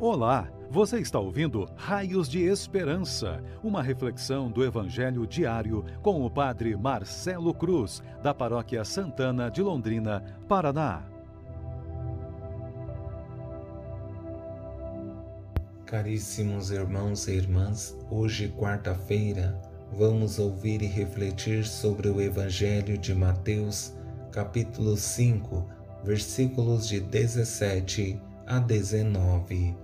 Olá, você está ouvindo Raios de Esperança, uma reflexão do Evangelho diário com o Padre Marcelo Cruz, da Paróquia Santana de Londrina, Paraná. Caríssimos irmãos e irmãs, hoje, quarta-feira, vamos ouvir e refletir sobre o Evangelho de Mateus, capítulo 5, versículos de 17 a 19.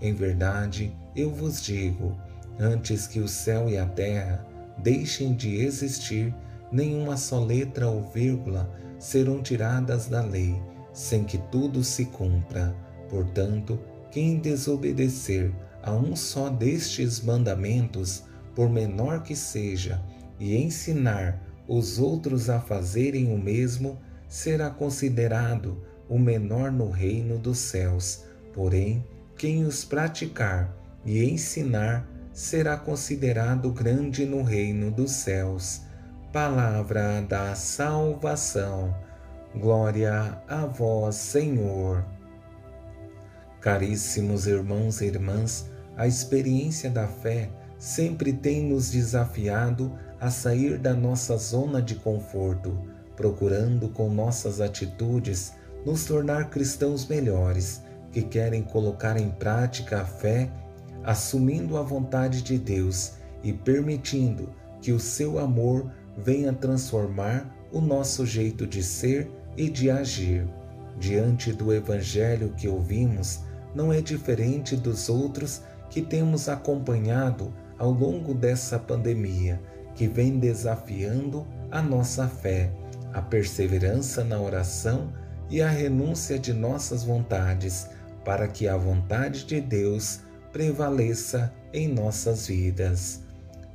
Em verdade, eu vos digo: antes que o céu e a terra deixem de existir, nenhuma só letra ou vírgula serão tiradas da lei, sem que tudo se cumpra. Portanto, quem desobedecer a um só destes mandamentos, por menor que seja, e ensinar os outros a fazerem o mesmo, será considerado o menor no reino dos céus. Porém, quem os praticar e ensinar será considerado grande no reino dos céus. Palavra da salvação. Glória a vós, Senhor. Caríssimos irmãos e irmãs, a experiência da fé sempre tem nos desafiado a sair da nossa zona de conforto, procurando com nossas atitudes nos tornar cristãos melhores, que querem colocar em prática a fé, assumindo a vontade de Deus e permitindo que o seu amor venha transformar o nosso jeito de ser e de agir. Diante do Evangelho que ouvimos, não é diferente dos outros que temos acompanhado ao longo dessa pandemia, que vem desafiando a nossa fé, a perseverança na oração e a renúncia de nossas vontades, para que a vontade de Deus prevaleça em nossas vidas.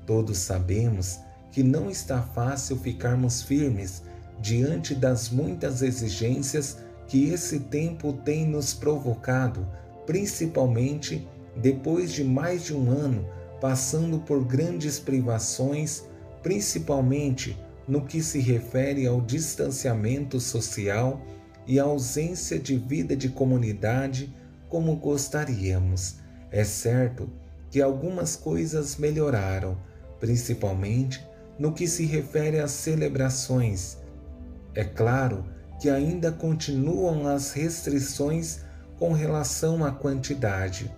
Todos sabemos que não está fácil ficarmos firmes diante das muitas exigências que esse tempo tem nos provocado, principalmente depois de mais de um ano passando por grandes privações, principalmente no que se refere ao distanciamento social e a ausência de vida de comunidade como gostaríamos. É certo que algumas coisas melhoraram, principalmente no que se refere às celebrações. É claro que ainda continuam as restrições com relação à quantidade,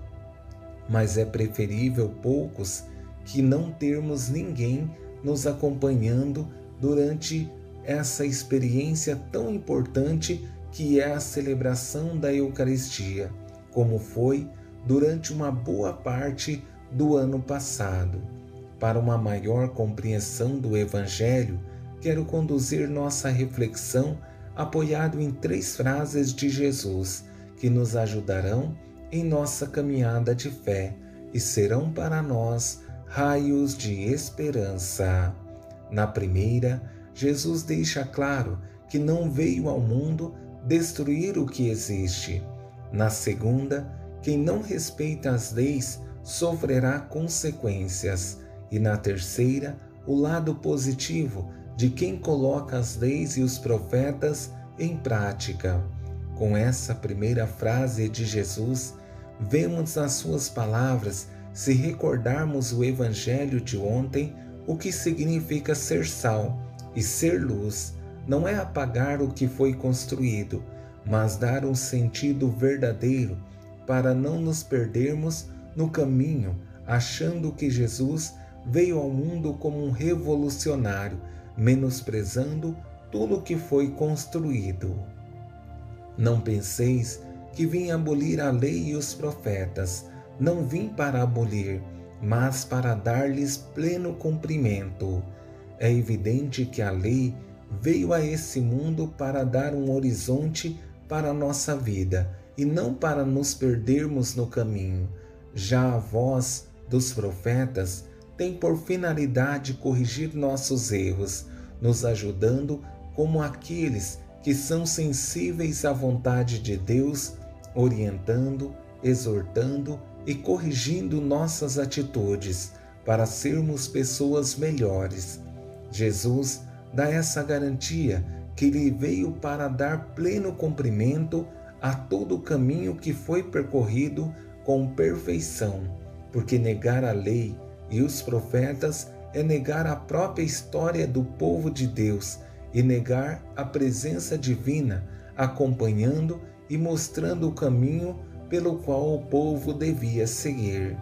mas é preferível poucos que não termos ninguém nos acompanhando durante essa experiência tão importante que é a celebração da Eucaristia, como foi durante uma boa parte do ano passado. Para uma maior compreensão do Evangelho, quero conduzir nossa reflexão apoiado em três frases de Jesus que nos ajudarão em nossa caminhada de fé e serão para nós raios de esperança. Na primeira, Jesus deixa claro que não veio ao mundo destruir o que existe. Na segunda, quem não respeita as leis sofrerá consequências. E na terceira, o lado positivo de quem coloca as leis e os profetas em prática. Com essa primeira frase de Jesus, vemos nas suas palavras, se recordarmos o evangelho de ontem, o que significa ser sal e ser luz não é apagar o que foi construído, mas dar um sentido verdadeiro para não nos perdermos no caminho, achando que Jesus veio ao mundo como um revolucionário, menosprezando tudo o que foi construído. Não penseis que vim abolir a lei e os profetas. Não vim para abolir, mas para dar-lhes pleno cumprimento. É evidente que a lei veio a esse mundo para dar um horizonte para a nossa vida e não para nos perdermos no caminho. Já a vós, dos profetas tem por finalidade corrigir nossos erros, nos ajudando como aqueles que são sensíveis à vontade de Deus, orientando, exortando e corrigindo nossas atitudes para sermos pessoas melhores. Jesus dá essa garantia que lhe veio para dar pleno cumprimento a todo o caminho que foi percorrido com perfeição, porque negar a lei e os profetas é negar a própria história do povo de Deus e negar a presença divina, acompanhando e mostrando o caminho pelo qual o povo devia seguir.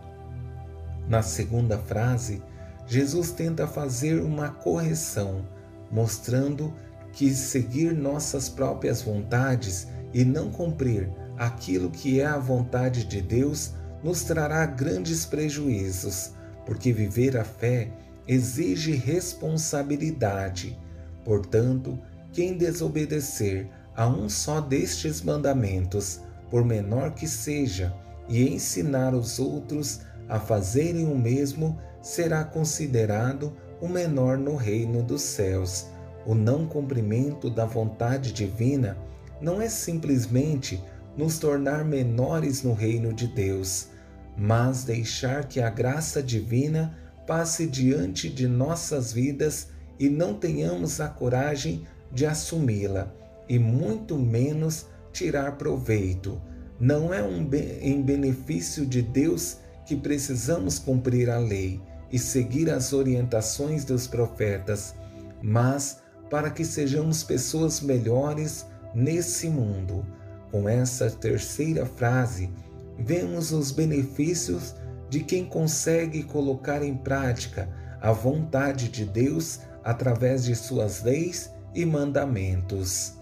Na segunda frase, Jesus tenta fazer uma correção, mostrando que seguir nossas próprias vontades e não cumprir aquilo que é a vontade de Deus nos trará grandes prejuízos, porque viver a fé exige responsabilidade. Portanto, quem desobedecer a um só destes mandamentos, por menor que seja, e ensinar os outros a fazerem o mesmo, será considerado o menor no reino dos céus. O não cumprimento da vontade divina não é simplesmente nos tornar menores no reino de Deus, mas deixar que a graça divina passe diante de nossas vidas e não tenhamos a coragem de assumi-la e muito menos tirar proveito. Não é um em benefício de Deus que precisamos cumprir a lei e seguir as orientações dos profetas, mas para que sejamos pessoas melhores nesse mundo. Com essa terceira frase, vemos os benefícios de quem consegue colocar em prática a vontade de Deus através de suas leis e mandamentos.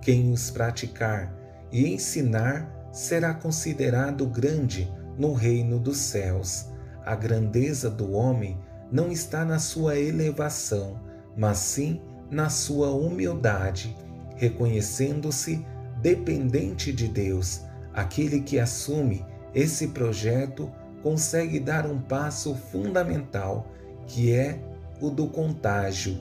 Quem os praticar e ensinar será considerado grande no reino dos céus. A grandeza do homem não está na sua elevação, mas sim na sua humildade, reconhecendo-se dependente de Deus. Aquele que assume esse projeto consegue dar um passo fundamental, que é o do contágio.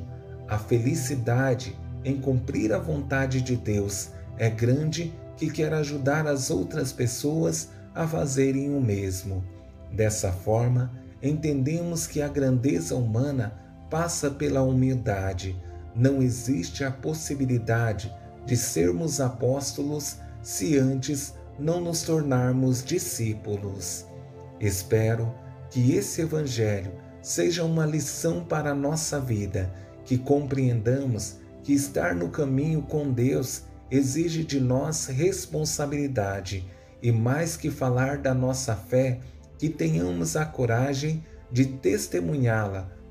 A felicidade em cumprir a vontade de Deus é grande que quer ajudar as outras pessoas a fazerem o mesmo. Dessa forma, entendemos que a grandeza humana passa pela humildade. Não existe a possibilidade de sermos apóstolos se antes não nos tornarmos discípulos. Espero que esse Evangelho seja uma lição para a nossa vida, que compreendamos que estar no caminho com Deus exige de nós responsabilidade e mais que falar da nossa fé, que tenhamos a coragem de testemunhá-la